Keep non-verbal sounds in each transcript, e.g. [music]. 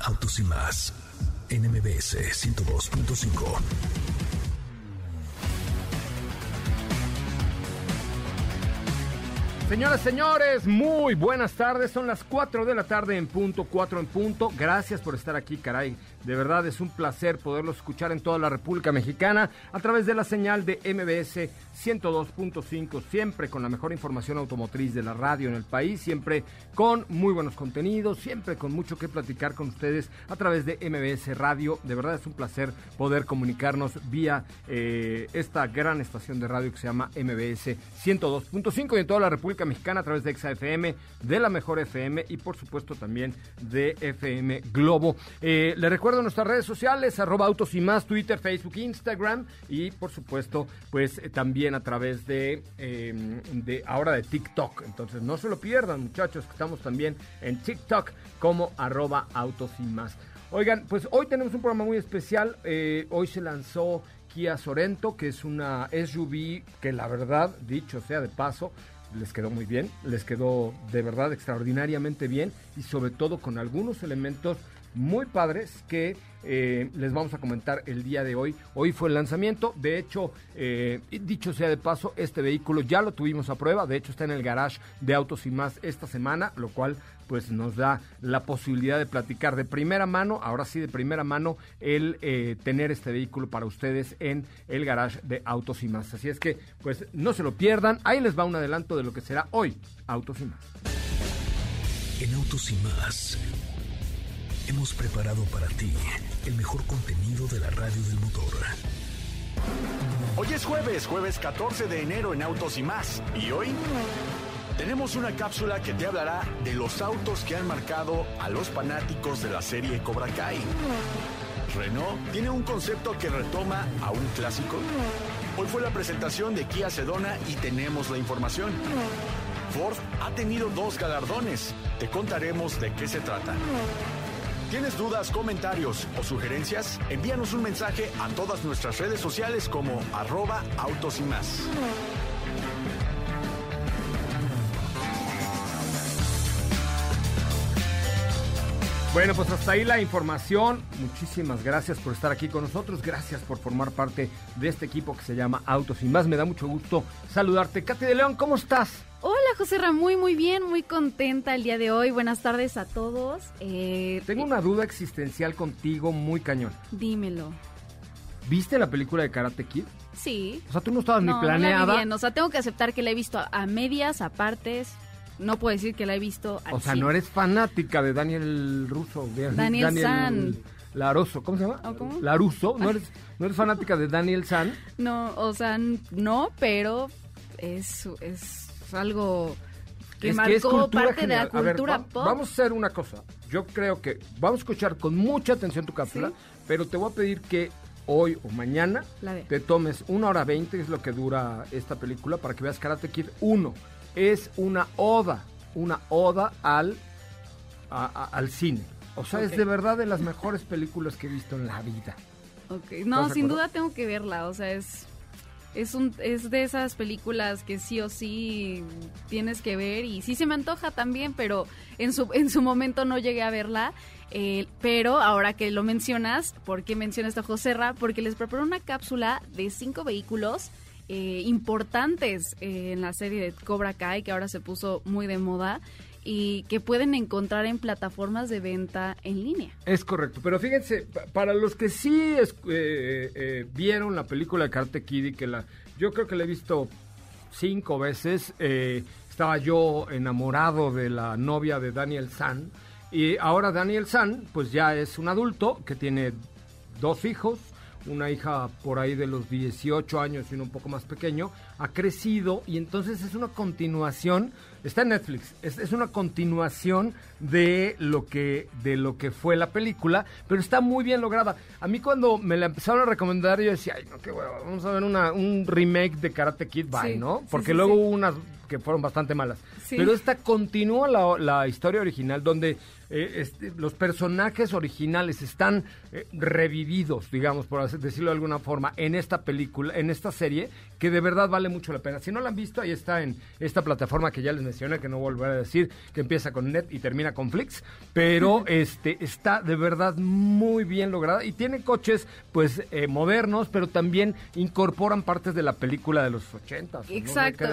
Autos y más NMBS 102.5. Señoras, señores, muy buenas tardes. Son las 4 de la tarde en punto, 4 en punto. Gracias por estar aquí, caray. De verdad es un placer poderlos escuchar en toda la República Mexicana a través de la señal de MBS 102.5, siempre con la mejor información automotriz de la radio en el país, siempre con muy buenos contenidos, siempre con mucho que platicar con ustedes a través de MBS Radio. De verdad es un placer poder comunicarnos vía eh, esta gran estación de radio que se llama MBS 102.5 y en toda la República Mexicana a través de XAFM, de la Mejor FM y por supuesto también de FM Globo. Eh, le recuerdo nuestras redes sociales, arroba autos y más, Twitter, Facebook, Instagram y por supuesto pues eh, también a través de, em, de ahora de TikTok. Entonces no se lo pierdan muchachos, que estamos también en TikTok como arroba autos y más. Oigan, pues hoy tenemos un programa muy especial. Eh, hoy se lanzó Kia Sorento, que es una SUV que la verdad, dicho sea de paso, les quedó muy bien, les quedó de verdad extraordinariamente bien y sobre todo con algunos elementos muy padres que eh, les vamos a comentar el día de hoy. Hoy fue el lanzamiento, de hecho, eh, dicho sea de paso, este vehículo ya lo tuvimos a prueba, de hecho está en el garage de Autos y más esta semana, lo cual pues nos da la posibilidad de platicar de primera mano, ahora sí de primera mano, el eh, tener este vehículo para ustedes en el garage de Autos y más. Así es que pues no se lo pierdan, ahí les va un adelanto de lo que será hoy Autos y más. En Autos y más hemos preparado para ti el mejor contenido de la radio del motor. Hoy es jueves, jueves 14 de enero en Autos y más. Y hoy tenemos una cápsula que te hablará de los autos que han marcado a los fanáticos de la serie Cobra Kai. Renault tiene un concepto que retoma a un clásico. Hoy fue la presentación de Kia Sedona y tenemos la información. Ford ha tenido dos galardones. Te contaremos de qué se trata. ¿Tienes dudas, comentarios o sugerencias? Envíanos un mensaje a todas nuestras redes sociales como arroba autos y más. Bueno, pues hasta ahí la información. Muchísimas gracias por estar aquí con nosotros. Gracias por formar parte de este equipo que se llama Autos y más. Me da mucho gusto saludarte. Katy de León, ¿cómo estás? Hola José Ramón, muy muy bien, muy contenta el día de hoy. Buenas tardes a todos. Eh, Tengo una duda existencial contigo muy cañón. Dímelo. ¿Viste la película de Karate Kid? Sí. O sea, tú no estabas ni planeada. No bien. O sea, tengo que aceptar que la he visto a, medias, a partes. No puedo decir que la he visto al O sea, no eres fanática de Daniel Russo. De, Daniel, San. Laroso, ¿cómo se llama? ¿Cómo? Laruso, ¿no eres, ¿no eres fanática de Daniel San? [laughs] No, o sea, no, pero es, es algo que marcó parte de la cultura pop. Vamos a hacer una cosa. Yo creo que vamos a escuchar con mucha atención tu cápsula, pero te voy a pedir que hoy o mañana te tomes una hora veinte, es lo que dura esta película, para que veas Karate Kid 1. Es una oda, una oda al, al cine. O sea, es de verdad de las mejores películas que he visto en la vida. No, sin duda tengo que verla. O sea, es es, un, es de esas películas que sí o sí tienes que ver y sí se me antoja también, pero en su, en su momento no llegué a verla. Eh, pero ahora que lo mencionas, ¿por qué mencionas esto, José Ra? Porque les preparó una cápsula de cinco vehículos eh, importantes eh, en la serie de Cobra Kai, que ahora se puso muy de moda. Y que pueden encontrar en plataformas de venta en línea. Es correcto, pero fíjense, para los que sí eh, eh, vieron la película de Karate Kid que la, yo creo que la he visto cinco veces, eh, estaba yo enamorado de la novia de Daniel San y ahora Daniel San pues ya es un adulto que tiene dos hijos, una hija por ahí de los 18 años y uno un poco más pequeño, ha crecido y entonces es una continuación, está en Netflix, es, una continuación de lo que de lo que fue la película, pero está muy bien lograda. A mí cuando me la empezaron a recomendar yo decía, ay no, qué bueno, vamos a ver una, un remake de Karate Kid, bye, ¿no? Porque luego hubo unas que fueron bastante malas. Pero esta continúa la, la historia original donde eh, este, los personajes originales están eh, revividos, digamos, por decirlo de alguna forma, en esta película, en esta serie, que de verdad vale mucho la pena. Si no la han visto, ahí está en esta plataforma que ya les mencioné, que no volveré a decir, que empieza con Net y termina con Flix, pero [laughs] este está de verdad muy bien lograda y tiene coches, pues, eh, modernos, pero también incorporan partes de la película de los ochentas. Exacto,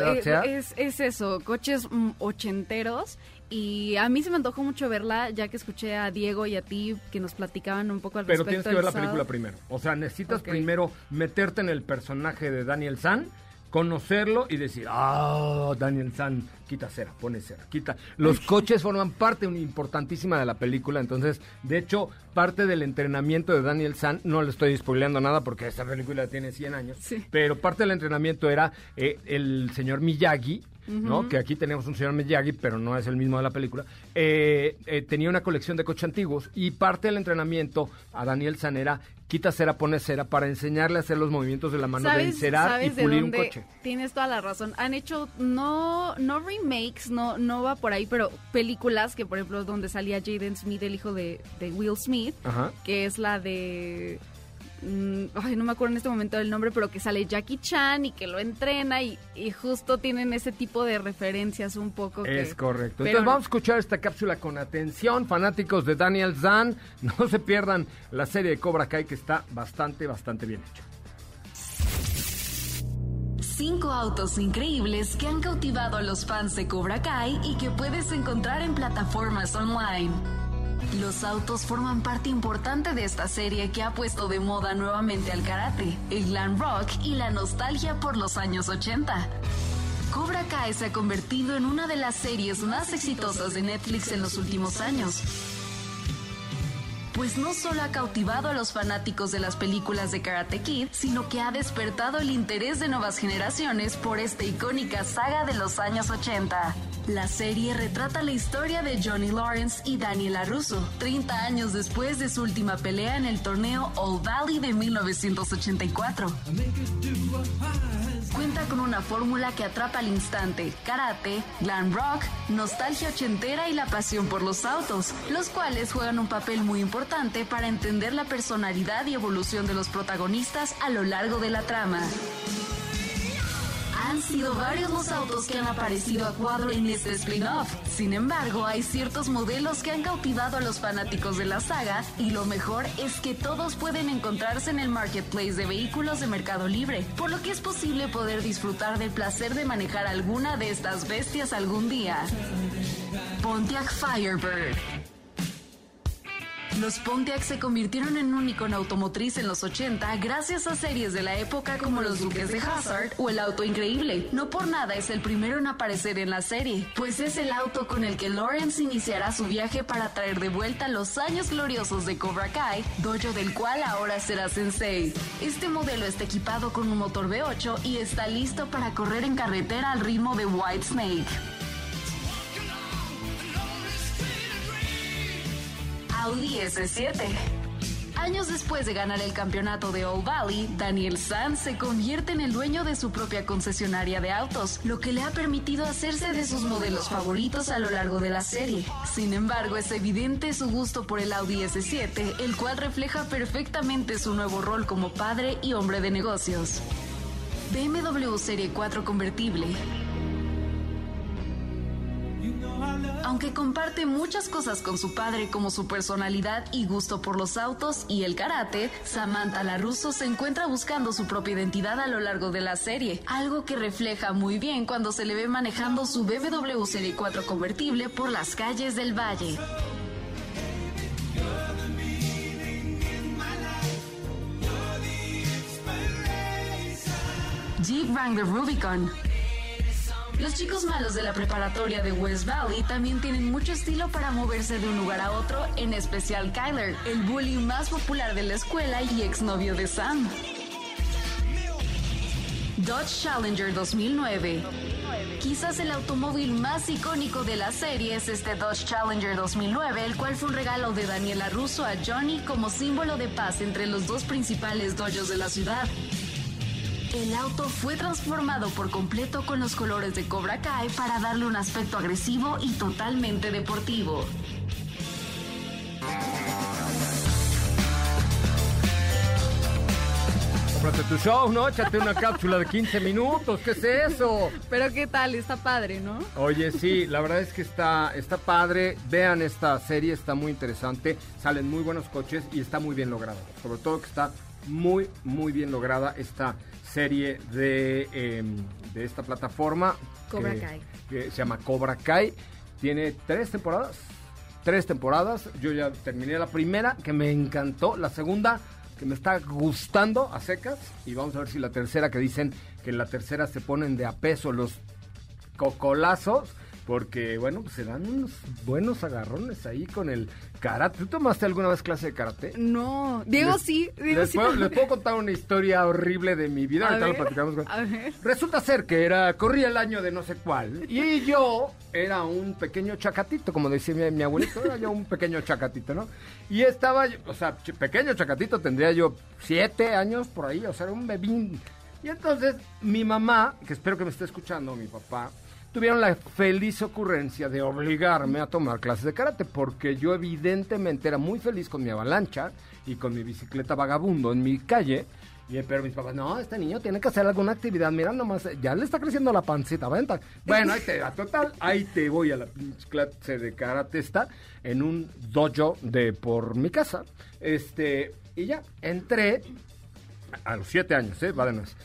es, es, eso, coches mm, ochenteros y a mí se me antojó mucho verla, ya que escuché a Diego y a ti que nos platicaban un poco al Pero respecto. Pero tienes que ver la película primero. O sea, necesitas primero meterte en el personaje de Daniel San, conocerlo y decir, ah, Daniel San, quita cera, pone cera, quita. Los coches forman parte importantísima de la película, entonces, de hecho, parte del entrenamiento de Daniel San, no le estoy spoileando nada porque esta película tiene 100 años, pero parte del entrenamiento era eh, el señor Miyagi, ¿no? Que aquí tenemos un señor Miyagi, pero no es el mismo de la película. Eh, eh, tenía una colección de coches antiguos y parte del entrenamiento a Daniel Sanera quita cera, pone cera para enseñarle a hacer los movimientos de la mano de encerar y pulir un coche. Tienes toda la razón. Han hecho no no remakes, no no va por ahí, pero películas que por ejemplo donde salía Jaden Smith, el hijo de, de Will Smith, que es la de Mm, ay, no me acuerdo en este momento del nombre, pero que sale Jackie Chan y que lo entrena y, justo tienen ese tipo de referencias un poco. Es correcto. Entonces vamos a escuchar esta cápsula con atención, fanáticos de Daniel Zan. [laughs] No se pierdan la serie de Cobra Kai que está bastante, bastante bien hecha. Cinco autos increíbles que han cautivado a los fans de Cobra Kai y que puedes encontrar en plataformas online. Los autos forman parte importante de esta serie que ha puesto de moda nuevamente al karate, el glam rock y la nostalgia por los años 80. Cobra Kai se ha convertido en una de las series más exitosas de Netflix en los últimos años pues no solo ha cautivado a los fanáticos de las películas de Karate Kid, sino que ha despertado el interés de nuevas generaciones por esta icónica saga de los años 80. La serie retrata la historia de Johnny Lawrence y Daniela Russo, 30 años después de su última pelea en el torneo All Valley de 1984. Cuenta con una fórmula que atrapa al instante, karate, glam rock, nostalgia ochentera y la pasión por los autos, los cuales juegan un papel muy importante para entender la personalidad y evolución de los protagonistas a lo largo de la trama. Han sido varios los autos que han aparecido a cuadro en este spin-off. Sin embargo, hay ciertos modelos que han cautivado a los fanáticos de la saga y lo mejor es que todos pueden encontrarse en el marketplace de vehículos de Mercado Libre, por lo que es posible poder disfrutar del placer de manejar alguna de estas bestias algún día. Pontiac Firebird los Pontiac se convirtieron en un icono automotriz en los 80 gracias a series de la época como Los Duques de Hazard o El Auto Increíble. No por nada es el primero en aparecer en la serie, pues es el auto con el que Lawrence iniciará su viaje para traer de vuelta los años gloriosos de Cobra Kai, dojo del cual ahora será sensei. Este modelo está equipado con un motor V8 y está listo para correr en carretera al ritmo de White Snake. Audi S7. Años después de ganar el campeonato de Old Valley, Daniel Sanz se convierte en el dueño de su propia concesionaria de autos, lo que le ha permitido hacerse de sus modelos favoritos a lo largo de la serie. Sin embargo, es evidente su gusto por el Audi S7, el cual refleja perfectamente su nuevo rol como padre y hombre de negocios. BMW Serie 4 convertible. Aunque comparte muchas cosas con su padre como su personalidad y gusto por los autos y el karate, Samantha LaRusso se encuentra buscando su propia identidad a lo largo de la serie, algo que refleja muy bien cuando se le ve manejando su BMW Serie 4 convertible por las calles del valle. Jeep Wrangler Rubicon. Los chicos malos de la preparatoria de West Valley también tienen mucho estilo para moverse de un lugar a otro, en especial Kyler, el bully más popular de la escuela y exnovio de Sam. Dodge Challenger 2009. Quizás el automóvil más icónico de la serie es este Dodge Challenger 2009, el cual fue un regalo de Daniela Russo a Johnny como símbolo de paz entre los dos principales dojos de la ciudad. El auto fue transformado por completo con los colores de Cobra Kai para darle un aspecto agresivo y totalmente deportivo. Cómprate tu show, ¿no? Échate una cápsula de 15 minutos. ¿Qué es eso? Pero qué tal, está padre, ¿no? Oye, sí, la verdad es que está, está padre. Vean esta serie, está muy interesante. Salen muy buenos coches y está muy bien lograda. Sobre todo que está muy, muy bien lograda esta serie de, em, de esta plataforma. Cobra que- Kai. Que se llama Cobra Kai. Tiene tres temporadas. Tres temporadas. Yo ya terminé la primera, que me encantó. La segunda, que me está gustando a secas. Y vamos a ver si la tercera, que dicen que en la tercera se ponen de a peso los cocolazos. Porque, bueno, pues se dan unos buenos agarrones ahí con el karate. ¿Tú tomaste alguna vez clase de karate? No, Diego Les- sí. Diego les, sí. puedo, les puedo contar una historia horrible de mi vida. A Ahorita lo platicamos. con- a ver. Resulta ser que era, corría el año de no sé cuál. Y yo era un pequeño chacatito, como decía mi, mi abuelito, era yo un pequeño chacatito, ¿no? Y estaba, o sea, pequeño chacatito, tendría yo siete años por ahí, o sea, era un bebín. Y entonces mi mamá, que espero que me esté escuchando, mi papá, tuvieron la feliz ocurrencia de obligarme a tomar clases de karate, porque yo evidentemente era muy feliz con mi avalancha y con mi bicicleta vagabundo en mi calle. Y, pero mis papás, no, este niño tiene que hacer alguna actividad, mira nomás, ya le está creciendo la pancita, venta. Bueno, ahí te va, total, ahí te voy a la pinche clase de karate está en un dojo de por mi casa. Este, y ya, entré a los siete años, ¿eh? Vale, más.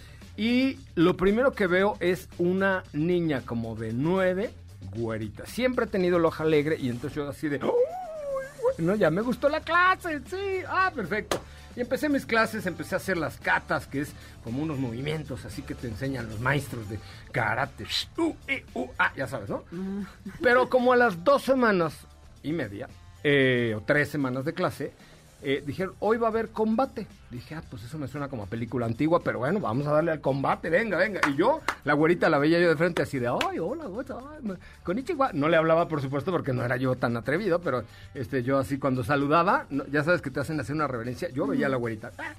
Y lo primero que veo es una niña como de nueve, güerita. Siempre he tenido el ojo alegre y entonces yo así de... "Uy, güey", No, ya me gustó la clase, sí, ah, perfecto. Y empecé mis clases, empecé a hacer las katas, que es como unos movimientos así que te enseñan los maestros de karate. Uh, eh, uh, ah, ya sabes, ¿no? Pero como a las dos semanas y media, eh, o tres semanas de clase, eh, dijeron, hoy va a haber combate. Dije, ah, pues eso me suena como película antigua, pero bueno, vamos a darle al combate, venga, venga. Y yo, la güerita la veía yo de frente así de, ay, hola, me- konnichiwa. No le hablaba, por supuesto, porque no era yo tan atrevido, pero este, yo así cuando saludaba, ya sabes que te hacen hacer una reverencia, yo veía a la güerita. ah,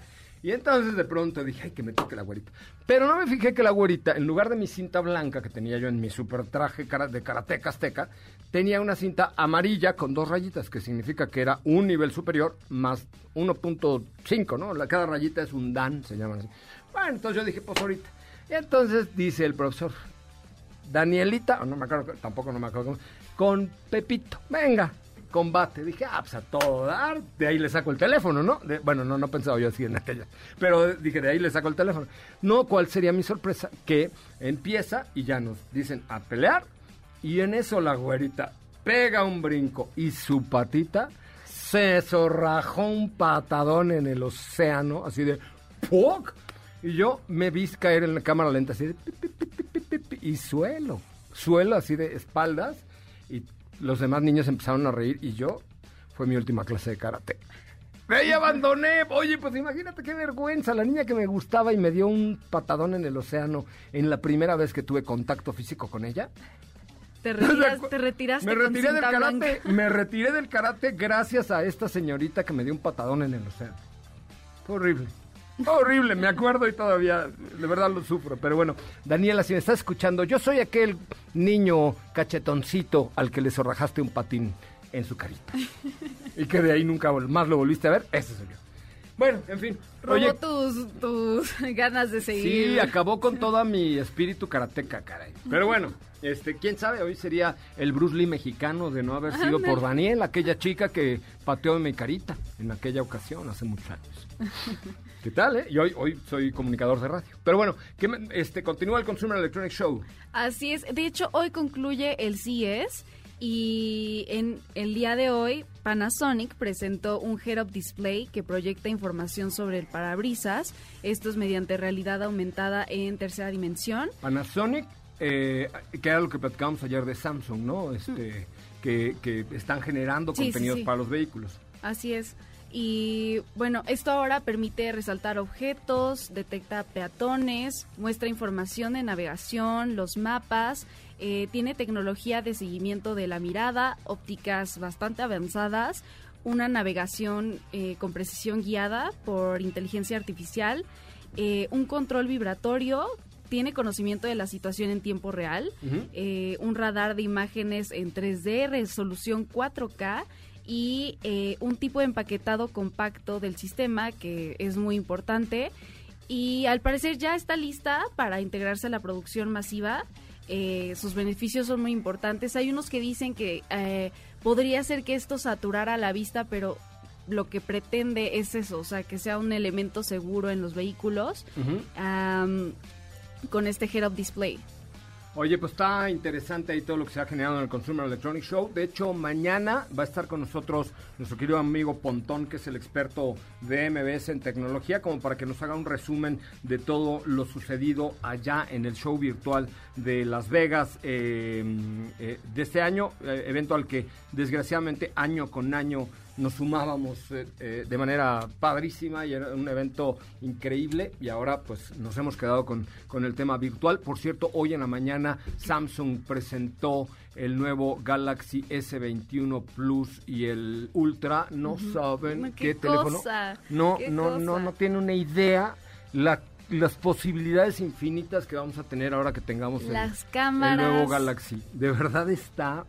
y entonces de pronto dije, ay, que me toque la güerita. Pero no me fijé que la güerita, en lugar de mi cinta blanca que tenía yo en mi super traje de karateca azteca, tenía una cinta amarilla con dos rayitas, que significa que era un nivel superior más 1.5, ¿no? Cada rayita es un dan, se llama así. Bueno, entonces yo dije, pues ahorita. Y entonces dice el profesor, Danielita, no me acuerdo, tampoco no me acuerdo, con Pepito, venga, combate. Dije, ah, pues a todo dar, de ahí le saco el teléfono, ¿no? De- bueno, no, no pensaba yo así en aquella, pero dije, de ahí le saco el teléfono. No, ¿cuál sería mi sorpresa? Que empieza y ya nos dicen a pelear, y en eso la güerita pega un brinco y su patita se zorrajó un patadón en el océano, así de ¡puc! Y yo me vi caer en la cámara lenta, así de pi, pi, pi, y suelo, suelo así de espaldas, y los demás niños empezaron a reír, y yo, fue mi última clase de karate. ¡Me ahí abandoné! Oye, pues imagínate qué vergüenza, la niña que me gustaba y me dio un patadón en el océano en la primera vez que tuve contacto físico con ella. Te, retiras- [laughs] te retiraste Me con retiré del karate, blanca. me retiré del karate gracias a esta señorita que me dio un patadón en el océano. Fue horrible. Horrible, me acuerdo y todavía, de verdad lo sufro. Pero bueno, Daniela, si me estás escuchando, yo soy aquel niño cachetoncito al que le zorrajaste un patín en su carita. Y que de ahí nunca más lo volviste a ver, ese soy yo. Bueno, en fin. Robó tus, tus [laughs] ganas de seguir. Sí, acabó con [laughs] toda mi espíritu karateca, caray. Pero bueno, este, quién sabe, hoy sería el Bruce Lee mexicano de no haber sido por Daniel, aquella chica que pateó en mi carita en aquella ocasión hace muchos años. [laughs] ¿Qué tal, eh? Y hoy, hoy soy comunicador de radio. Pero bueno, ¿qué este, continúa el Consumer Electronic Show. Así es. De hecho, hoy concluye el CES y en el día de hoy Panasonic presentó un head-up display que proyecta información sobre el parabrisas. Esto es mediante realidad aumentada en tercera dimensión. Panasonic, eh, que era lo que platicábamos ayer de Samsung, ¿no? Este, que, que, están generando contenidos para los vehículos. Así es. Y bueno, esto ahora permite resaltar objetos, detecta peatones, muestra información de navegación, los mapas, eh, tiene tecnología de seguimiento de la mirada, ópticas bastante avanzadas, una navegación eh, con precisión guiada por inteligencia artificial, eh, un control vibratorio, tiene conocimiento de la situación en tiempo real, un radar de imágenes en 3D, resolución 4K y eh, un tipo de empaquetado compacto del sistema que es muy importante y al parecer ya está lista para integrarse a la producción masiva. Eh, sus beneficios son muy importantes. Hay unos que dicen que eh, podría ser que esto saturara la vista, pero lo que pretende es eso, o sea, que sea un elemento seguro en los vehículos con este head-up display. Oye, pues está interesante ahí todo lo que se ha generado en el Consumer Electronic Show. De hecho, mañana va a estar con nosotros nuestro querido amigo Pontón, que es el experto de MBS en tecnología, como para que nos haga un resumen de todo lo sucedido allá en el show virtual de Las Vegas eh, eh, de este año, eh, evento al que desgraciadamente año con año nos sumábamos eh, de manera padrísima y era un evento increíble y ahora pues nos hemos quedado con, con el tema virtual. Por cierto, hoy en la mañana Samsung presentó el nuevo Galaxy S21 Plus y el Ultra. No saben qué, teléfono. No, no, no, no tiene una idea la las posibilidades infinitas que vamos a tener ahora que tengamos las cámaras. el nuevo Galaxy. De verdad está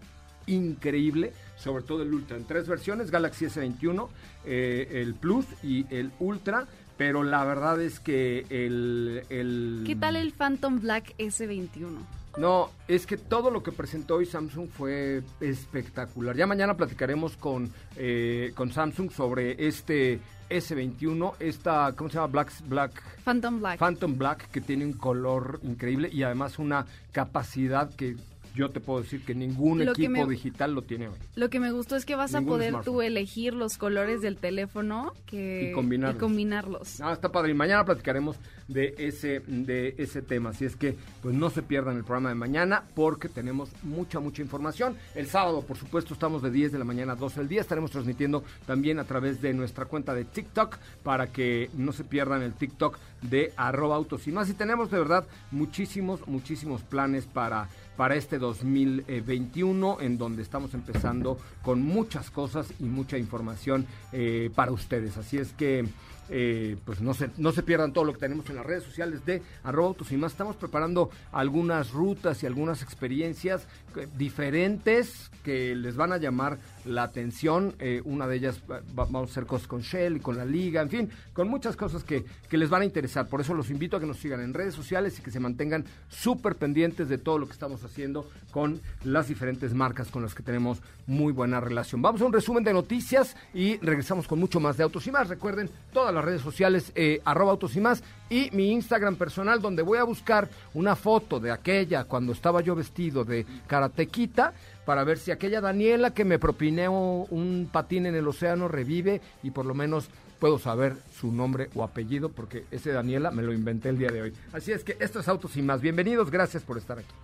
increíble sobre todo el Ultra, en tres versiones, Galaxy S21, eh, el Plus y el Ultra, pero la verdad es que el, el... ¿Qué tal el Phantom Black S21? No, es que todo lo que presentó hoy Samsung fue espectacular. Ya mañana platicaremos con, eh, con Samsung sobre este S21, esta, ¿cómo se llama? Black, Black... Phantom Black. Phantom Black, que tiene un color increíble y además una capacidad que yo te puedo decir que ningún equipo digital lo tiene hoy. Lo que me gustó es que vas a poder tú elegir los colores del teléfono que, y combinarlos. Y combinarlos. Ah, está padre. Y mañana platicaremos de ese, de ese tema. Así es que, pues no se pierdan el programa de mañana porque tenemos mucha, mucha información. El sábado, por supuesto, estamos de 10 de la mañana a 12 del día. Estaremos transmitiendo también a través de nuestra cuenta de TikTok para que no se pierdan el TikTok de arroba autos y más. Y tenemos de verdad muchísimos, muchísimos planes para para este 2021, en donde estamos empezando con muchas cosas y mucha información eh, para ustedes. Así es que eh, pues no se, no se pierdan todo lo que tenemos en las redes sociales de arroba autos y más. Estamos preparando algunas rutas y algunas experiencias eh, diferentes que les van a llamar la atención. Eh, una de ellas vamos a hacer cosas con Shell y con la liga, en fin, con muchas cosas que, que les van a interesar. Por eso los invito a que nos sigan en redes sociales y que se mantengan súper pendientes de todo lo que estamos haciendo con las diferentes marcas con las que tenemos muy buena relación. Vamos a un resumen de noticias y regresamos con mucho más de autos y más. Recuerden todas las redes sociales, eh, arroba autos y más, y mi Instagram personal, donde voy a buscar una foto de aquella cuando estaba yo vestido de karatequita, para ver si aquella Daniela que me propinó un patín en el océano revive y por lo menos puedo saber su nombre o apellido, porque ese Daniela me lo inventé el día de hoy. Así es que esto es Autos y más. Bienvenidos, gracias por estar aquí.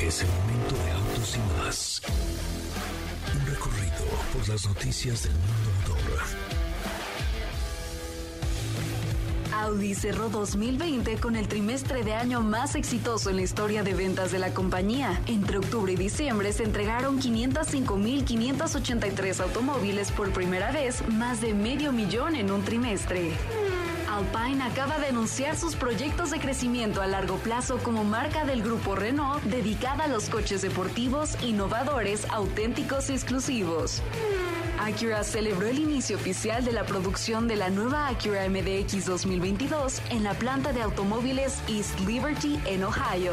Es el momento de Autos y más un recorrido por las noticias del mundo. Audi cerró 2020 con el trimestre de año más exitoso en la historia de ventas de la compañía. Entre octubre y diciembre se entregaron 505.583 automóviles por primera vez, más de medio millón en un trimestre. Alpine acaba de anunciar sus proyectos de crecimiento a largo plazo como marca del grupo Renault dedicada a los coches deportivos, innovadores, auténticos y exclusivos. Acura celebró el inicio oficial de la producción de la nueva Acura MDX 2022 en la planta de automóviles East Liberty en Ohio.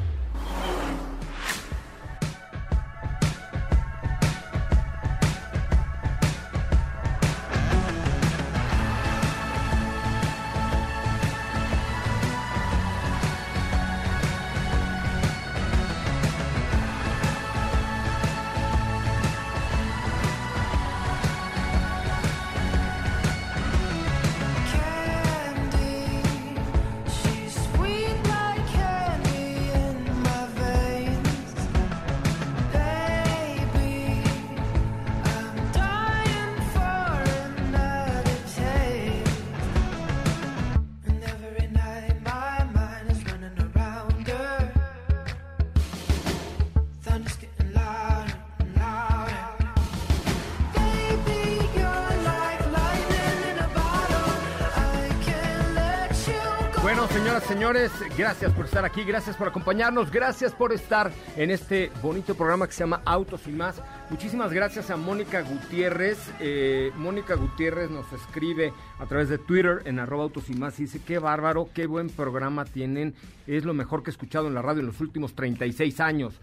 Bueno, señoras, señores, gracias por estar aquí, gracias por acompañarnos, gracias por estar en este bonito programa que se llama Autos y más. Muchísimas gracias a Mónica Gutiérrez. Eh, Mónica Gutiérrez nos escribe a través de Twitter en arroba autos y más y dice, qué bárbaro, qué buen programa tienen, es lo mejor que he escuchado en la radio en los últimos 36 años.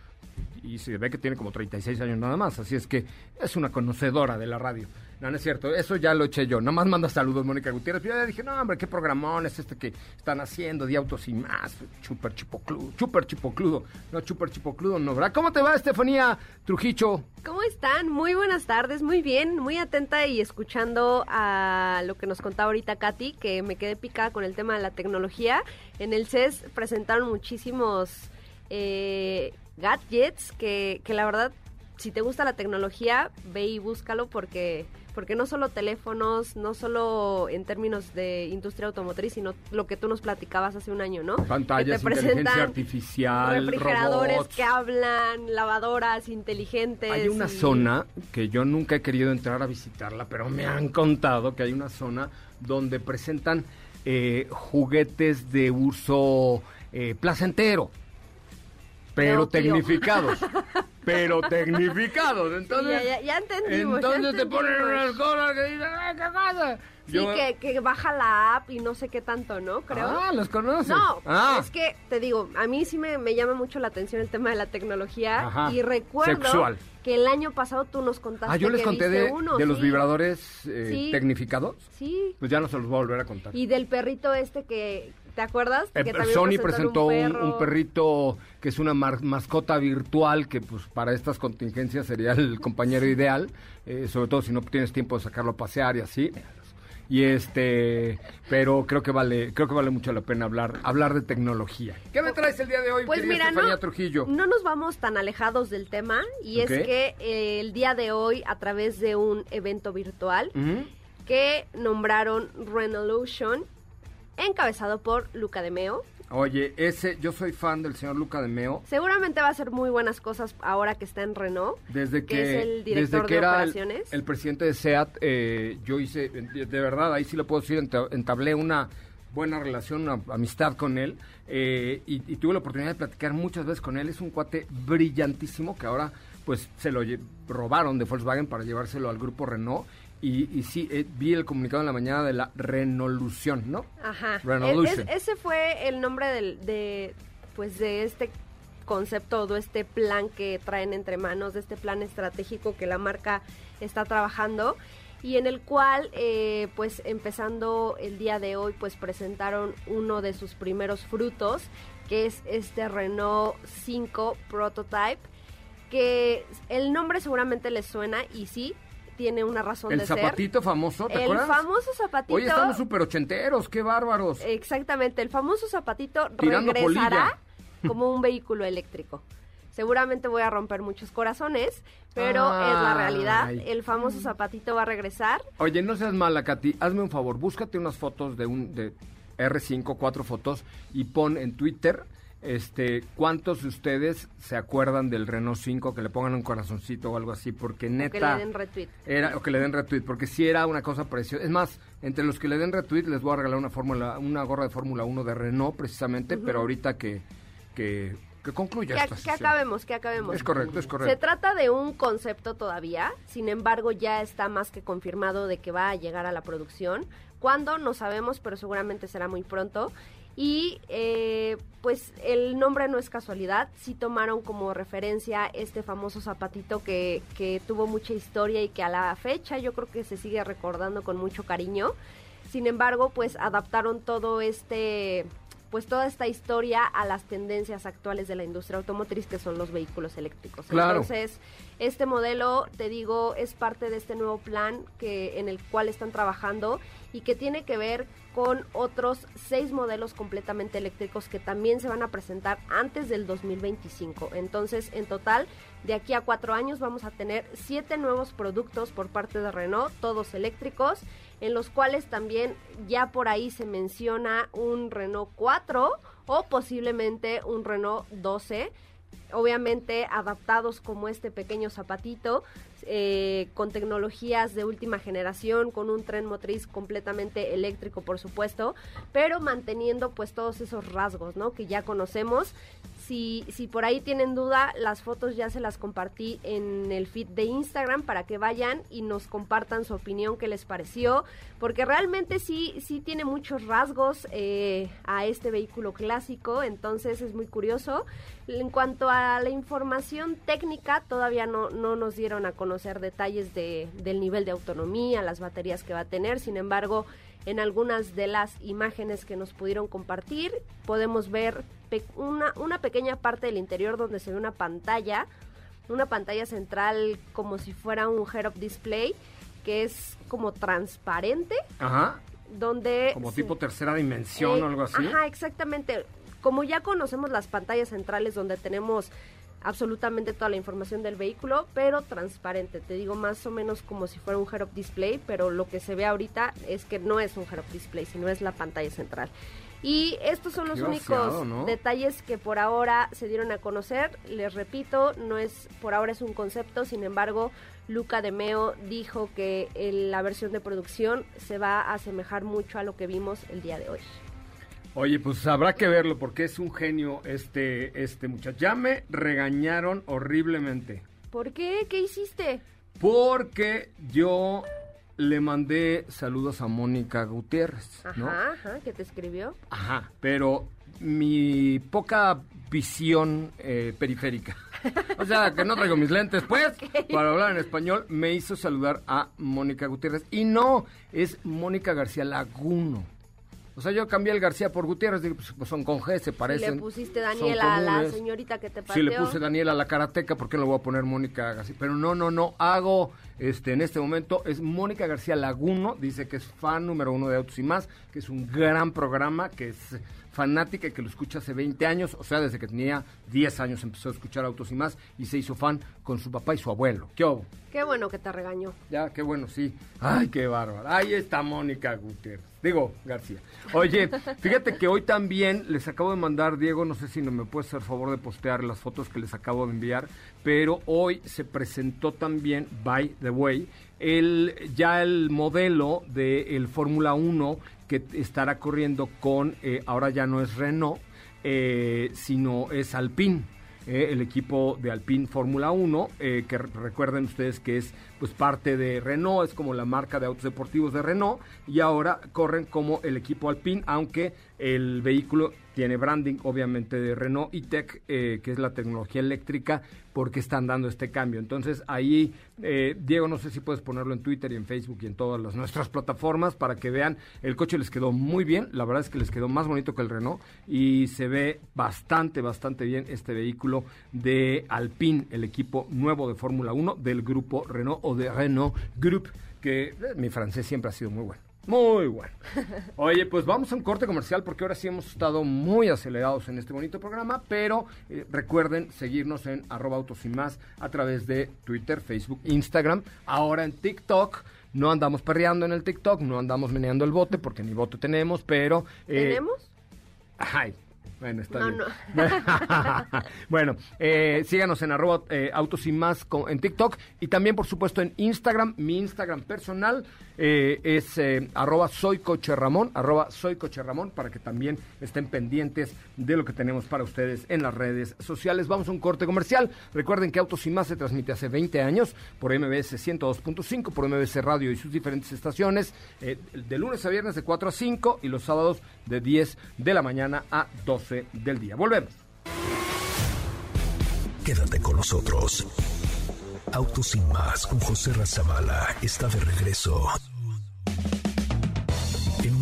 Y se ve que tiene como 36 años nada más, así es que es una conocedora de la radio. No, no es cierto, eso ya lo eché yo. Nomás manda saludos, Mónica Gutiérrez. Yo ya dije, no, hombre, qué programón es este que están haciendo de autos y más. Chuper chipocludo, chuper chipocludo. No, chuper chipocludo, no, ¿verdad? ¿Cómo te va, Estefanía Trujillo? ¿Cómo están? Muy buenas tardes, muy bien, muy atenta y escuchando a lo que nos contaba ahorita Katy, que me quedé picada con el tema de la tecnología. En el CES presentaron muchísimos eh, gadgets que, que la verdad, si te gusta la tecnología, ve y búscalo porque porque no solo teléfonos, no solo en términos de industria automotriz, sino lo que tú nos platicabas hace un año, ¿no? Pantallas, que te inteligencia artificial, refrigeradores robots. que hablan, lavadoras inteligentes. Hay una y- zona que yo nunca he querido entrar a visitarla, pero me han contado que hay una zona donde presentan eh, juguetes de uso eh, placentero, pero tecnificados. [laughs] pero tecnificados. Entonces, ya, ya, ya entendimos. ya entonces te ponen unas cosas que dicen, ¡ay, qué pasa! Sí, Yo- que, que baja la app y no sé qué tanto, ¿no? Creo. Ah, ¿los conoces? No, Ah. es que te digo, a mí sí me, me llama mucho la atención el tema de la tecnología Ajá, y recuerdo sexual. que el año pasado tú nos contaste Ah, yo les que conté de, uno, de los vibradores eh, Sí. tecnificados. Sí, Pues ya no se los voy a volver a contar. y del perrito este que, ¿te acuerdas? Eh, que Sony presentó un, perrito que es una mascota virtual que pues para estas contingencias sería el compañero ideal, eh, sobre todo si no tienes tiempo de sacarlo a pasear y así. Y este, pero creo que vale, creo que vale mucho la pena hablar, hablar de tecnología. ¿Qué me traes el día de hoy, Pues mira, no, Trujillo? no nos vamos tan alejados del tema y es que eh, el día de hoy a través de un evento virtual que nombraron Renolution, encabezado por Luca de Meo. Oye, ese, yo soy fan del señor Luca de Meo. Seguramente va a hacer muy buenas cosas ahora que está en Renault. Desde que que, es el director desde que de era el, operaciones. el presidente de SEAT, eh, yo hice, de, verdad, ahí sí lo puedo decir, enta- entablé una buena relación, una amistad con él, eh, y, y tuve la oportunidad de platicar muchas veces con él. Es un cuate brillantísimo que ahora pues se lo robaron de Volkswagen para llevárselo al grupo Renault. Y, y sí, eh, vi el comunicado en la mañana de la Renolución, ¿no? Ajá. Renolution. Es- ese fue el nombre del, de, pues de este concepto, de este plan que traen entre manos, de este plan estratégico que la marca está trabajando y en el cual, eh, pues empezando el día de hoy, pues presentaron uno de sus primeros frutos, que es este Renault 5 Prototype, que el nombre seguramente les suena y sí, tiene una razón El de ser. zapatito famoso, ¿te el acuerdas? famoso zapatito. Oye, estamos súper ochenteros, qué bárbaros. Exactamente, el famoso zapatito Tirando regresará como un vehículo eléctrico. Seguramente voy a romper muchos corazones, pero es la realidad. El famoso zapatito va a regresar. Oye, no seas mala, Katy. Hazme un favor, búscate unas fotos de un de R5, cuatro fotos, y pon en Twitter este cuántos de ustedes se acuerdan del Renault 5, que le pongan un corazoncito o algo así, porque o neta... que le den retweet. Era, o que le den retweet, porque sí era una cosa preciosa. Es más, entre los que le den retweet les voy a regalar una fórmula, una gorra de Fórmula 1 de Renault, precisamente, pero ahorita que, que, que concluya Que, esta que acabemos, que acabemos. Es correcto, es Se correcto. trata de un concepto todavía, sin embargo ya está más que confirmado de que va a llegar a la producción. ¿Cuándo? No sabemos, pero seguramente será muy pronto. Y eh, pues el nombre no es casualidad, sí tomaron como referencia este famoso zapatito que, que tuvo mucha historia y que a la fecha yo creo que se sigue recordando con mucho cariño. Sin embargo, pues adaptaron todo este pues toda esta historia a las tendencias actuales de la industria automotriz que son los vehículos eléctricos. Claro. Entonces, este modelo, te digo, es parte de este nuevo plan que en el cual están trabajando y que tiene que ver con otros seis modelos completamente eléctricos que también se van a presentar antes del 2025. Entonces, en total, de aquí a cuatro años vamos a tener siete nuevos productos por parte de Renault, todos eléctricos, en los cuales también ya por ahí se menciona un Renault 4 o posiblemente un Renault 12 obviamente adaptados como este pequeño zapatito, eh, con tecnologías de última generación, con un tren motriz completamente eléctrico, por supuesto, pero manteniendo pues todos esos rasgos, ¿no? Que ya conocemos. Si, si por ahí tienen duda, las fotos ya se las compartí en el feed de Instagram para que vayan y nos compartan su opinión, qué les pareció, porque realmente sí, sí tiene muchos rasgos eh, a este vehículo clásico, entonces es muy curioso. En cuanto a la información técnica, todavía no, no nos dieron a conocer detalles de, del nivel de autonomía, las baterías que va a tener, sin embargo, en algunas de las imágenes que nos pudieron compartir, podemos ver pe- una, una pequeña parte del interior donde se ve una pantalla, una pantalla central como si fuera un head-up display, que es como transparente, Ajá, donde... como se- tipo tercera dimensión eh, o algo así. Ajá, exactamente. Como ya conocemos las pantallas centrales donde tenemos absolutamente toda la información del vehículo, pero transparente. Te digo más o menos como si fuera un head-up display, pero lo que se ve ahorita es que no es un head-up display, sino es la pantalla central. Y estos son los Qué únicos detalles que por ahora se dieron a conocer. Les repito, no es por ahora es un concepto, sin embargo, Luca de Meo dijo que el- la versión de producción se va a asemejar mucho a lo que vimos el día de hoy. Oye, pues habrá que verlo porque es un genio este, este muchacho. Ya me regañaron horriblemente. ¿Por qué? ¿Qué hiciste? Porque yo le mandé saludos a Mónica Gutiérrez, Ajá, ¿no? ajá, que te escribió. Ajá, pero mi poca visión eh, periférica, o sea, que no traigo mis lentes, pues, [laughs] para hablar en español, me hizo saludar a Mónica Gutiérrez. Y no, es Mónica García Laguno. O sea, yo cambié el García por Gutiérrez, digo, pues, pues son con G, se parecen. le pusiste Daniela a la señorita que te Sí, pateó. le puse Daniela a la karateca, ¿por qué no le voy a poner Mónica García? Pero no, no, no, hago, este, en este momento, es Mónica García Laguno, dice que es fan número uno de Autos y Más, que es un gran programa, que es fanática que lo escucha hace 20 años, o sea, desde que tenía 10 años empezó a escuchar Autos y Más y se hizo fan con su papá y su abuelo. ¿Qué hubo? Qué bueno que te regañó. Ya, qué bueno, sí. Ay, qué bárbaro. Ahí está Mónica Gutiérrez. Digo, García. Oye, [laughs] fíjate que hoy también les acabo de mandar, Diego, no sé si no me puedes hacer favor de postear las fotos que les acabo de enviar, pero hoy se presentó también, by the way, el, ya el modelo del Fórmula 1 que estará corriendo con, eh, ahora ya no es Renault, eh, sino es Alpine eh, el equipo de Alpine Fórmula 1, eh, que re- recuerden ustedes que es pues parte de Renault, es como la marca de autos deportivos de Renault, y ahora corren como el equipo Alpine, aunque el vehículo tiene branding obviamente de Renault y Tech, eh, que es la tecnología eléctrica, porque están dando este cambio. Entonces ahí, eh, Diego, no sé si puedes ponerlo en Twitter y en Facebook y en todas las, nuestras plataformas para que vean, el coche les quedó muy bien, la verdad es que les quedó más bonito que el Renault y se ve bastante, bastante bien este vehículo de Alpine, el equipo nuevo de Fórmula 1 del grupo Renault o de Renault Group, que eh, mi francés siempre ha sido muy bueno. Muy bueno. [laughs] Oye, pues vamos a un corte comercial porque ahora sí hemos estado muy acelerados en este bonito programa, pero eh, recuerden seguirnos en arroba autos y más a través de Twitter, Facebook, Instagram, ahora en TikTok. No andamos perreando en el TikTok, no andamos meneando el bote porque ni bote tenemos, pero... eh, ¿Tenemos? Ay, bueno, está No, bien. no. [laughs] bueno, eh, síganos en arroba eh, autos y más con- en TikTok y también, por supuesto, en Instagram. Mi Instagram personal eh, es eh, arroba soy coche Ramón, arroba soy coche Ramón, para que también estén pendientes de lo que tenemos para ustedes en las redes sociales. Vamos a un corte comercial. Recuerden que Autos y más se transmite hace 20 años por MBS 102.5, por MBS Radio y sus diferentes estaciones, eh, de lunes a viernes de 4 a 5 y los sábados de 10 de la mañana a 12 del día. Volvemos. Quédate con nosotros. Autos sin más con José Razabala está de regreso.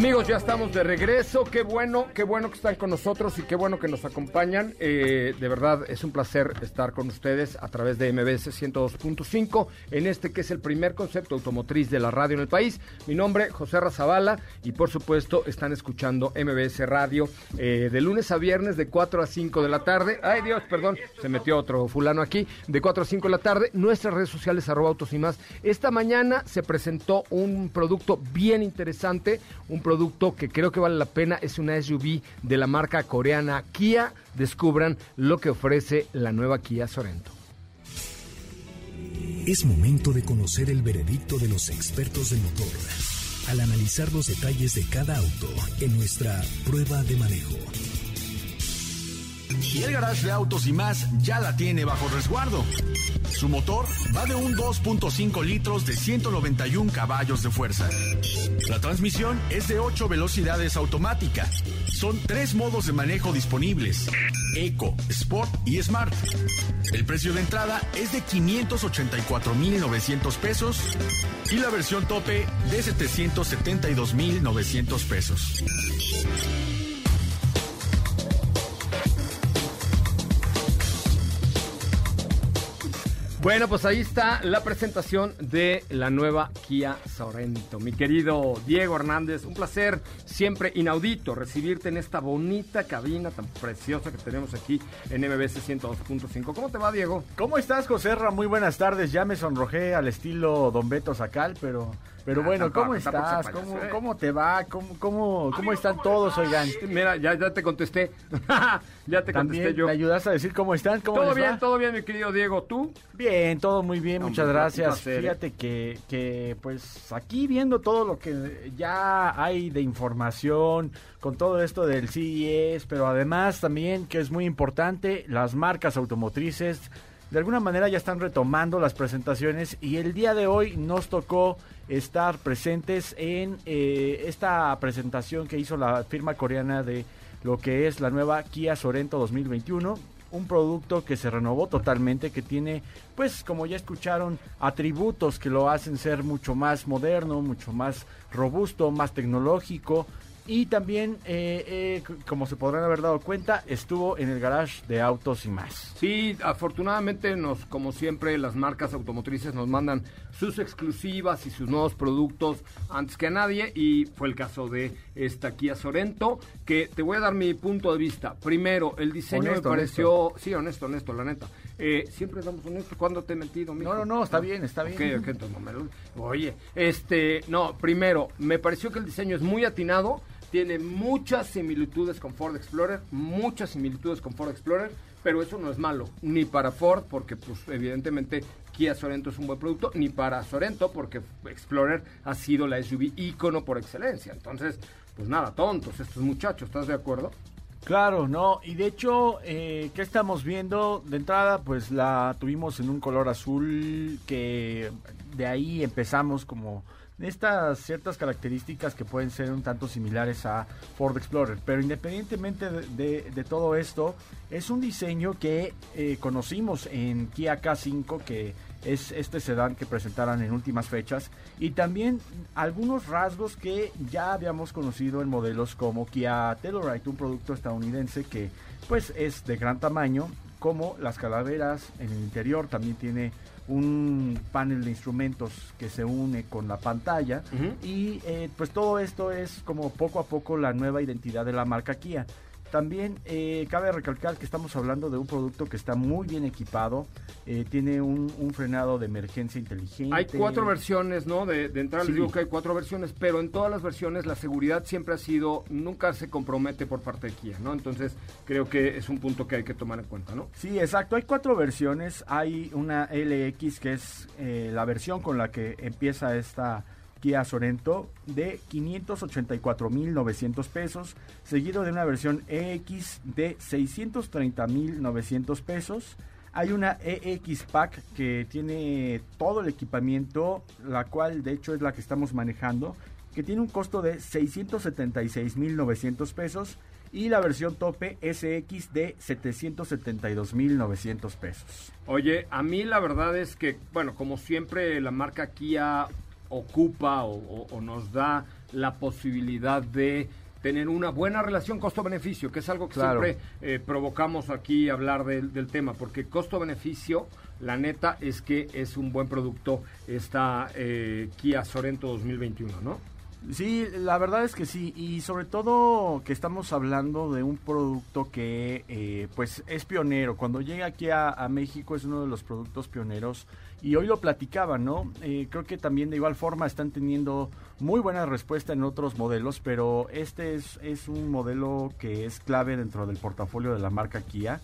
Amigos, ya estamos de regreso. Qué bueno, qué bueno que están con nosotros y qué bueno que nos acompañan. Eh, de verdad, es un placer estar con ustedes a través de MBS 102.5 en este que es el primer concepto automotriz de la radio en el país. Mi nombre, José Razabala, y por supuesto están escuchando MBS Radio eh, de lunes a viernes de 4 a 5 de la tarde. Ay Dios, perdón, se metió otro fulano aquí. De 4 a 5 de la tarde, nuestras redes sociales, arroba autos y más. Esta mañana se presentó un producto bien interesante, un producto que creo que vale la pena, es una SUV de la marca coreana Kia. Descubran lo que ofrece la nueva Kia Sorento. Es momento de conocer el veredicto de los expertos de motor al analizar los detalles de cada auto en nuestra prueba de manejo. Y el garage de autos y más ya la tiene bajo resguardo. Su motor va de un 2.5 litros de 191 caballos de fuerza. La transmisión es de 8 velocidades automática. Son tres modos de manejo disponibles: Eco, Sport y Smart. El precio de entrada es de 584.900 pesos y la versión tope de 772.900 pesos. Bueno, pues ahí está la presentación de la nueva Kia Sorento. Mi querido Diego Hernández, un placer siempre inaudito recibirte en esta bonita cabina tan preciosa que tenemos aquí en MBS 102.5. ¿Cómo te va, Diego? ¿Cómo estás, José Ra? Muy buenas tardes. Ya me sonrojé al estilo Don Beto Sacal, pero Pero Ah, bueno, ¿cómo estás? ¿Cómo, ¿eh? ¿Cómo te va? ¿Cómo, cómo, cómo están todos, oigan? Mira, ya, ya te contesté. [laughs] ya te contesté yo. me ayudas a decir cómo están, cómo Todo bien, va? todo bien, mi querido Diego. ¿Tú? Bien, todo muy bien, muchas gracias. ¿eh? Fíjate que, que, pues aquí viendo todo lo que ya hay de información con todo esto del CES, pero además también que es muy importante, las marcas automotrices de alguna manera ya están retomando las presentaciones y el día de hoy nos tocó estar presentes en eh, esta presentación que hizo la firma coreana de lo que es la nueva Kia Sorento 2021 un producto que se renovó totalmente, que tiene, pues como ya escucharon, atributos que lo hacen ser mucho más moderno, mucho más robusto, más tecnológico. Y también, eh, eh, como se podrán haber dado cuenta, estuvo en el garage de autos y más. Sí, afortunadamente nos, como siempre, las marcas automotrices nos mandan sus exclusivas y sus nuevos productos antes que a nadie y fue el caso de esta Kia Sorento, que te voy a dar mi punto de vista. Primero, el diseño Honesto, me pareció, sí, honesto, honesto, la neta. Eh, siempre damos honesto. ¿Cuándo te he mentido, mijo? No, no, no, está bien, está bien. Ok, ok, entonces no me lo- Oye, este, no, primero, me pareció que el diseño es muy atinado, tiene muchas similitudes con Ford Explorer, muchas similitudes con Ford Explorer, pero eso no es malo, ni para Ford, porque pues evidentemente Kia Sorento es un buen producto, ni para Sorento, porque Explorer ha sido la SUV ícono por excelencia. Entonces, pues nada, tontos estos muchachos, ¿estás de acuerdo? Claro, no, y de hecho, eh, ¿qué estamos viendo? De entrada, pues la tuvimos en un color azul que de ahí empezamos como estas ciertas características que pueden ser un tanto similares a Ford Explorer, pero independientemente de, todo esto, es un diseño que eh, conocimos en Kia K5, que es este sedán que presentaron en últimas fechas, y también algunos rasgos que ya habíamos conocido en modelos como Kia Telluride, un producto estadounidense que pues es de gran tamaño, como las calaveras en el interior, también tiene un panel de instrumentos que se une con la pantalla y eh, pues todo esto es como poco a poco la nueva identidad de la marca Kia. También eh, cabe recalcar que estamos hablando de un producto que está muy bien equipado, eh, tiene un, un frenado de emergencia inteligente. Hay cuatro versiones, ¿no? De, de entrada les Sí. digo que hay cuatro versiones, pero en todas las versiones la seguridad siempre ha sido, nunca se compromete por parte de Kia, ¿no? Entonces creo que es un punto que hay que tomar en cuenta, ¿no? Sí, exacto. Hay cuatro versiones. Hay una LX que es eh, la versión con la que empieza esta Kia Sorento de 584.900 pesos, seguido de una versión EX de 630.900 pesos. Hay una EX Pack que tiene todo el equipamiento, la cual de hecho es la que estamos manejando, que tiene un costo de 676.900 pesos y la versión tope SX de 772.900 pesos. Oye, a mí la verdad es que, bueno, como siempre la marca Kia ocupa o, o- o nos da la posibilidad de tener una buena relación costo-beneficio, que es algo que Claro. siempre eh, provocamos aquí hablar del, del tema, porque costo-beneficio, la neta es que es un buen producto esta eh, Kia Sorento 2021, ¿no? Sí, la verdad es que sí, y sobre todo que estamos hablando de un producto que eh, pues es pionero. Cuando llega aquí a, México es uno de los productos pioneros y hoy lo platicaba, ¿no? Eh, creo que también de igual forma están teniendo muy buena respuesta en otros modelos, pero este es, es un modelo que es clave dentro del portafolio de la marca Kia.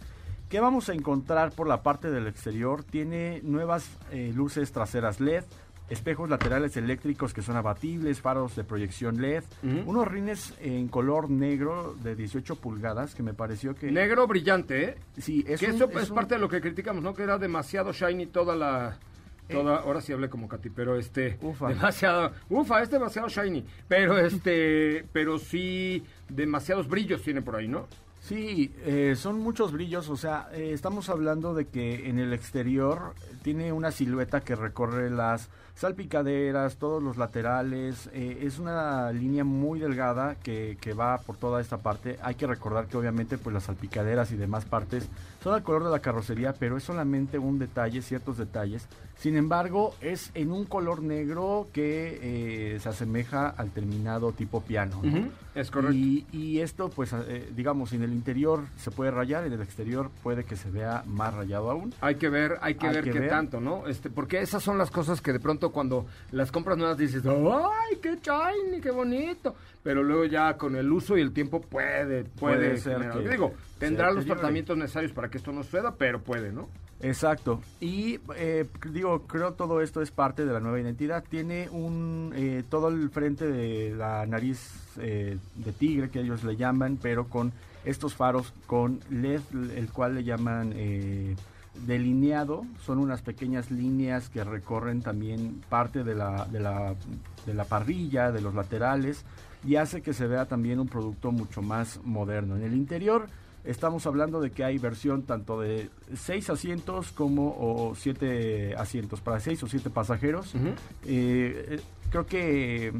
¿Qué vamos a encontrar por la parte del exterior? Tiene nuevas eh, luces traseras LED, espejos laterales eléctricos que son abatibles, faros de proyección LED, unos rines en color negro de 18 pulgadas que me pareció que... Negro brillante, ¿eh? Sí, es que un- eso es es, un- parte de lo que criticamos, ¿no? Que era demasiado shiny toda la... Toda, ahora sí hablé como Katy, pero este... Ufa. Demasiado... Ufa, es demasiado shiny. Pero este... Pero sí... Demasiados brillos tiene por ahí, ¿no? Sí, eh, son muchos brillos, o sea, eh, estamos hablando de que en el exterior tiene una silueta que recorre las salpicaderas, todos los laterales, eh, es una línea muy delgada que, que va por toda esta parte. Hay que recordar que obviamente pues las salpicaderas y demás partes son al color de la carrocería, pero es solamente un detalle, ciertos detalles. Sin embargo, es en un color negro que eh, se asemeja al terminado tipo piano. ¿no? Ujú, es correcto. Y, y esto, pues, eh, digamos, en el interior se puede rayar, en el exterior puede que se vea más rayado aún. Hay que ver, hay que Hay ver que qué ver. tanto, ¿no? Este, porque esas son las cosas que de pronto cuando las compras nuevas dices, ¡ay, qué shiny, qué bonito! Pero luego ya con el uso y el tiempo puede, puede, Puede ser que Digo, tendrá los tratamientos necesarios para que esto no suceda, pero puede, ¿no? Exacto. Y eh, digo, creo todo esto es parte de la nueva identidad. Tiene un eh, todo el frente de la nariz eh, de tigre que ellos le llaman, pero con estos faros con LED, el cual le llaman eh, delineado. Son unas pequeñas líneas que recorren también parte de la, de la, de la parrilla, de los laterales y hace que se vea también un producto mucho más moderno. En el interior estamos hablando de que hay versión tanto de 6 asientos como 7 asientos para 6 o 7 pasajeros. Eh, eh, creo que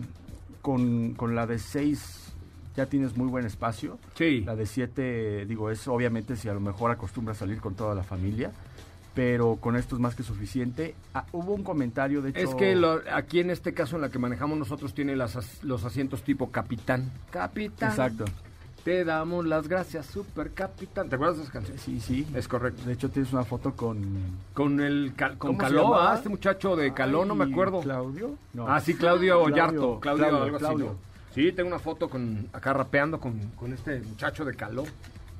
con, con la de 6 ya tienes muy buen espacio. Sí. La de 7, digo, es obviamente si a lo mejor acostumbras salir con toda la familia, pero con esto es más que suficiente. Ah, hubo un comentario, de hecho... Es que lo- aquí en este caso en la que manejamos nosotros tiene las los asientos tipo capitán. Capitán. Exacto. Te damos las gracias, super capitán. ¿Te acuerdas de esa canción? Sí, sí. Es correcto. De hecho, tienes una foto con... Con el cal- con ¿Cómo se Caló, ah, este muchacho de Caló, no me acuerdo. ¿Claudio? No. Ah, sí, Claudio Claudio, Ollarto. Claudio, Claudio, algo así. Claudio. ¿no? Sí, tengo una foto con acá rapeando con, con este muchacho de Caló.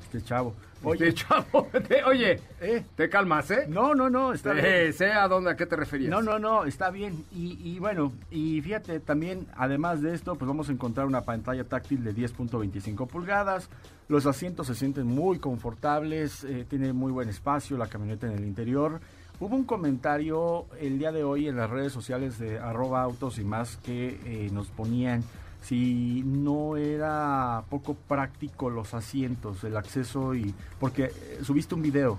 Este chavo. Oye, chavo, [laughs] te- oye, Eh. te calmas, ¿eh? No, no, no, está bien. Sé a dónde, a qué te referías. No, no, no, está bien. Y, y bueno, y fíjate, también, además de esto, pues vamos a encontrar una pantalla táctil de 10.25 pulgadas. Los asientos se sienten muy confortables, eh, tiene muy buen espacio la camioneta en el interior. Hubo un comentario el día de hoy en las redes sociales de arroba autos y más que eh, nos ponían si no era poco práctico los asientos, el acceso y... Porque eh, subiste un video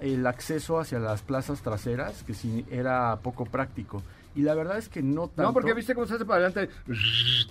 el acceso hacia las plazas traseras, que sí era poco práctico. Y la verdad es que no tanto. No, porque viste cómo se hace para adelante.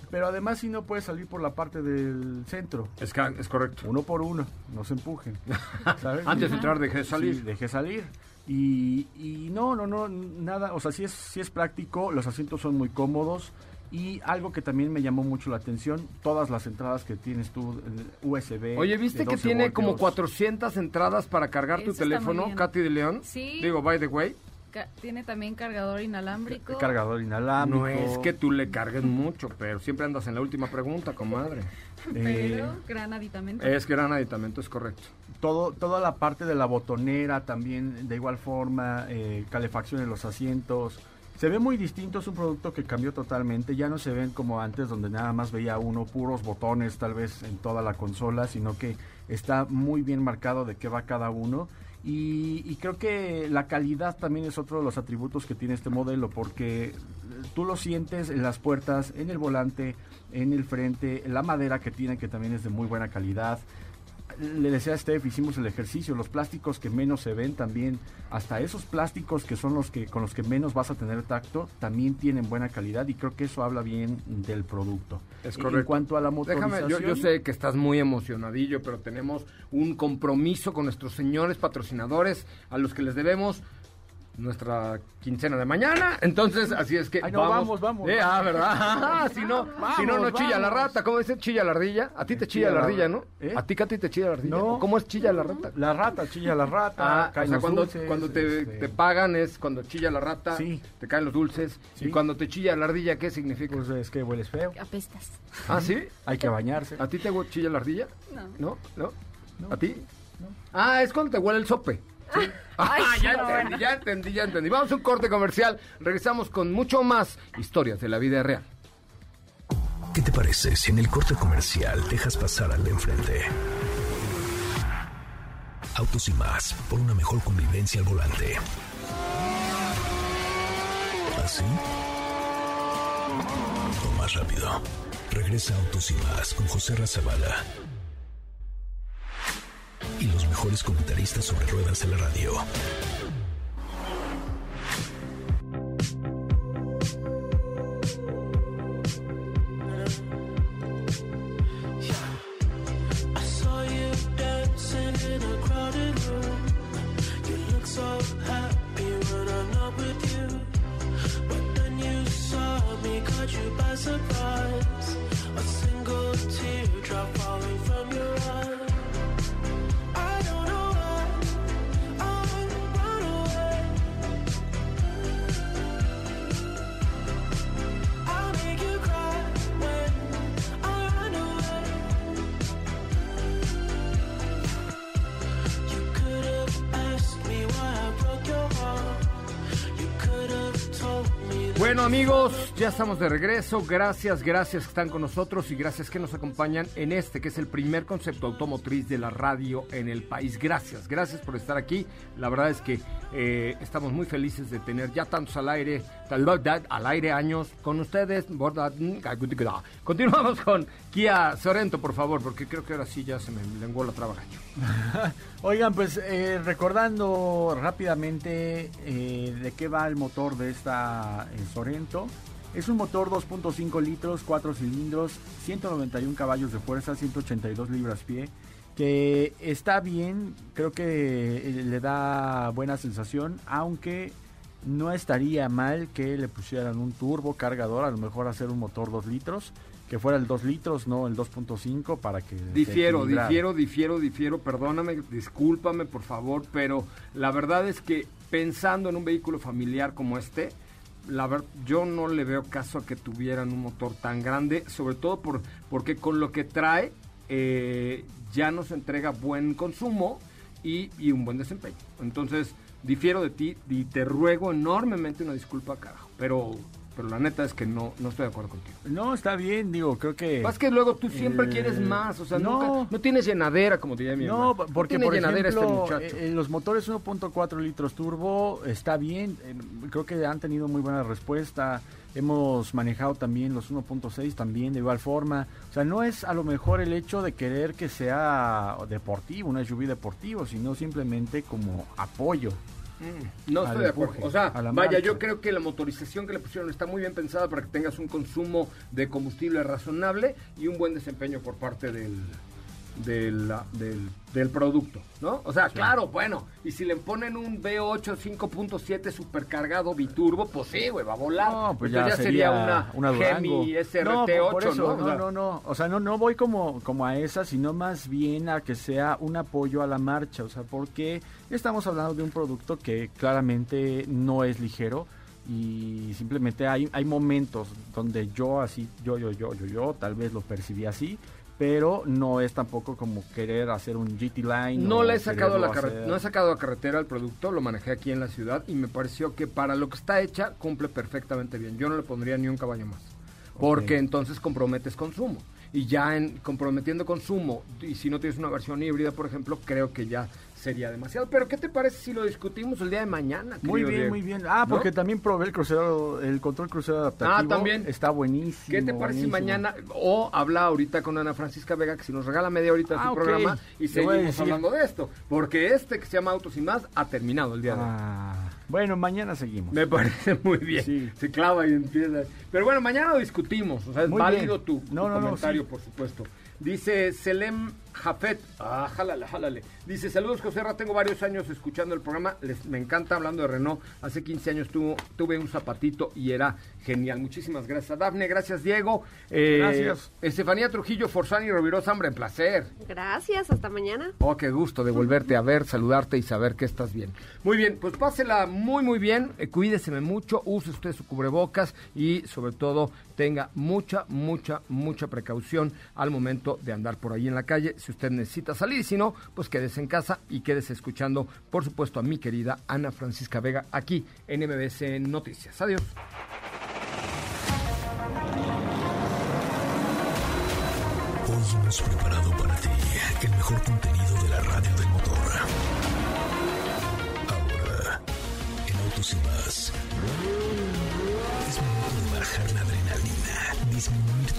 Pero además sí no puedes salir por la parte del centro. Es, correcto. Uno por uno, no se empujen. [laughs] ¿sabes? Antes de entrar dejé salir. Sí, dejé salir. Y, y no, no, no, nada, o sea, sí es, sí es práctico, los asientos son muy cómodos. Y algo que también me llamó mucho la atención, todas las entradas que tienes tú, el USB. Oye, ¿viste que 12 tiene como voltios. 400 entradas para cargar tu Eso muy teléfono. Katy de León? Sí. Digo, by the way. Ca- Tiene también cargador inalámbrico. Cargador inalámbrico. No es que tú le cargues mucho, pero siempre andas en la última pregunta, comadre. [laughs] Pero Eh, gran aditamento. Es gran aditamento, es correcto. todo, toda la parte de la botonera también de igual forma, eh, calefacción en los asientos. Se ve muy distinto, es un producto que cambió totalmente, ya no se ven como antes donde nada más veía uno puros botones tal vez en toda la consola, sino que está muy bien marcado de qué va cada uno. Y, creo que la calidad también es otro de los atributos que tiene este modelo, porque eh, tú lo sientes en las puertas, en el volante, en el frente, la madera que tiene que también es de muy buena calidad le decía a Steph, hicimos el ejercicio, los plásticos que menos se ven también, hasta esos plásticos que son los que con los que menos vas a tener tacto, también tienen buena calidad y creo que eso habla bien del producto. Es En correcto. cuanto a la motorización, Déjame, yo, yo sé que estás muy emocionadillo, pero tenemos un compromiso con nuestros señores patrocinadores a los que les debemos nuestra quincena de mañana. Entonces, así es que Ay, no, vamos, vamos. Eh, ah, ¿verdad? [laughs] Ah, si no, si no, no Vamos, chilla la rata. ¿Cómo dice chilla la ardilla? A ti te chilla Chilla la la- ardilla, ¿no? ¿Eh? ¿A ti, Katy, te chilla la ardilla? No. ¿O ¿Cómo es chilla la rata? la rata, chilla la rata, Ah, o caen sea, los cuando, dulces, cuando te, este, te pagan es cuando chilla la rata, Sí. te caen los dulces. Sí. Y cuando te chilla la ardilla, ¿qué significa? pues es que hueles feo, Apestas. ah, ¿sí? hay que bañarse. ¿A ti te chilla la ardilla? No. ¿No? ¿No? ¿A ti? Ah, es cuando te huele el sope. Ah, Ay, ya no, entendí, bueno. ya entendí, ya entendí. Vamos a un corte comercial. Regresamos con mucho más historias de la vida real. ¿Qué te parece si en el corte comercial dejas pasar al de enfrente? Autos y más, por una mejor convivencia al volante. ¿Así? O más rápido. Regresa Autos y más con José Razabala. Y los mejores comentaristas sobre ruedas de la radio. Surprise. A single teardrop falling from your amigos, ya estamos de regreso. Gracias, gracias que están con nosotros y gracias que nos acompañan en este que es el primer concepto automotriz de la radio en el país. Gracias, gracias por estar aquí. La verdad es que eh, estamos muy felices de tener ya tantos al aire, tal- al aire años con ustedes. Continuamos con Kia Sorento, por favor, porque creo que ahora sí ya se me lenguó la traba. [laughs] Oigan, pues eh, recordando rápidamente eh, de qué va el motor de esta Sorento. Es un motor 2.5 litros, 4 cilindros, 191 caballos de fuerza, 182 libras pie, que está bien, creo que eh, le da buena sensación, aunque no estaría mal que le pusieran un turbo cargador, a lo mejor hacer un motor 2 litros, que fuera el 2 litros, no el 2.5 para que... Difiero, difiero, difiero, difiero, perdóname, discúlpame por favor, pero la verdad es que pensando en un vehículo familiar como este, la ver- yo no le veo caso a que tuvieran un motor tan grande, sobre todo por, porque con lo que trae eh, ya nos entrega buen consumo y, y un buen desempeño. Entonces, difiero de ti y te ruego enormemente una disculpa, carajo, pero, pero la neta es que no, no estoy de acuerdo contigo. No, está bien, digo, creo que... Más que luego tú siempre Eh, quieres más, o sea, no. nunca, no tienes llenadera, como diría mi No, porque tiene por llenadera ejemplo, este muchacho. eh, eh, los motores 1.4 litros turbo está bien, creo que han tenido muy buena respuesta. Hemos manejado también los 1.6 también de igual forma. O sea, no es a lo mejor el hecho de querer que sea deportivo, una SUV deportivo, sino simplemente como apoyo. Mm, no estoy de acuerdo. empuje, O sea, vaya, marcha. yo creo que la motorización que le pusieron está muy bien pensada para que tengas un consumo de combustible razonable y un buen desempeño por parte del, del, del, del producto, ¿no? O sea, claro, bueno, y si le ponen un V8 5.7 supercargado biturbo, pues sí, güey, va a volar. No, pues Entonces ya, sería, una, Gemi Durango. SRT8, no, ¿no? No, no. O sea, no, no voy como, como a esa, sino más bien a que sea un apoyo a la marcha. O sea, porque estamos hablando de un producto que claramente no es ligero y simplemente hay, hay momentos donde yo así, yo, yo, yo, yo, yo, tal vez lo percibí así. Pero no es tampoco como querer hacer un GT Line. No le he sacado a la hacer. no he sacado a carretera el producto, lo manejé aquí en la ciudad y me pareció que para lo que está hecha cumple perfectamente bien. Yo no le pondría ni un caballo más. Porque entonces comprometes consumo. Y ya en comprometiendo consumo, y si no tienes una versión híbrida, por ejemplo, creo que ya sería demasiado. Pero ¿qué te parece si lo discutimos el día de mañana? Muy bien, Diego? muy bien. Ah, ¿No? porque también probé el crucero, el control crucero adaptativo. Ah, también. Está buenísimo. ¿Qué te parece si buenísimo. mañana o habla ahorita con Ana Francisca Vega que si nos regala media horita de Ah, su programa y seguimos hablando de esto? Porque este que se llama Autos y más ha terminado el día de hoy. Ah, bueno, mañana seguimos. Me parece muy bien. Sí. Se clava y empieza. Pero bueno, mañana lo discutimos. O sea, es Muy válido tu, tu No, no, no, comentario, sí. por supuesto. Dice Selem Jafet. Ah, jálale, jálale. Dice, saludos, José Ra, Tengo varios años escuchando el programa. Les, me encanta hablando de Renault. Hace 15 años tuvo, tuve un zapatito y era genial. Muchísimas gracias, Dafne. Gracias, Diego. Eh, Gracias. Estefanía Trujillo, Forzani Rovirosa, hombre, en placer. Gracias, hasta mañana. Oh, qué gusto de volverte a ver, saludarte y saber que estás bien. Muy bien, pues pásela muy, muy bien. eh, cuídeseme mucho, use usted su cubrebocas y sobre todo tenga mucha, mucha, mucha precaución al momento de andar por ahí en la calle. Si usted necesita salir si no, pues quédese en casa y quédese escuchando, por supuesto, a mi querida Ana Francisca Vega aquí en MBC Noticias. Adiós. Hoy hemos preparado para ti el mejor contenido de la radio del motor. Ahora, en Autos y más. Es momento de bajar la adrenalina, disminuir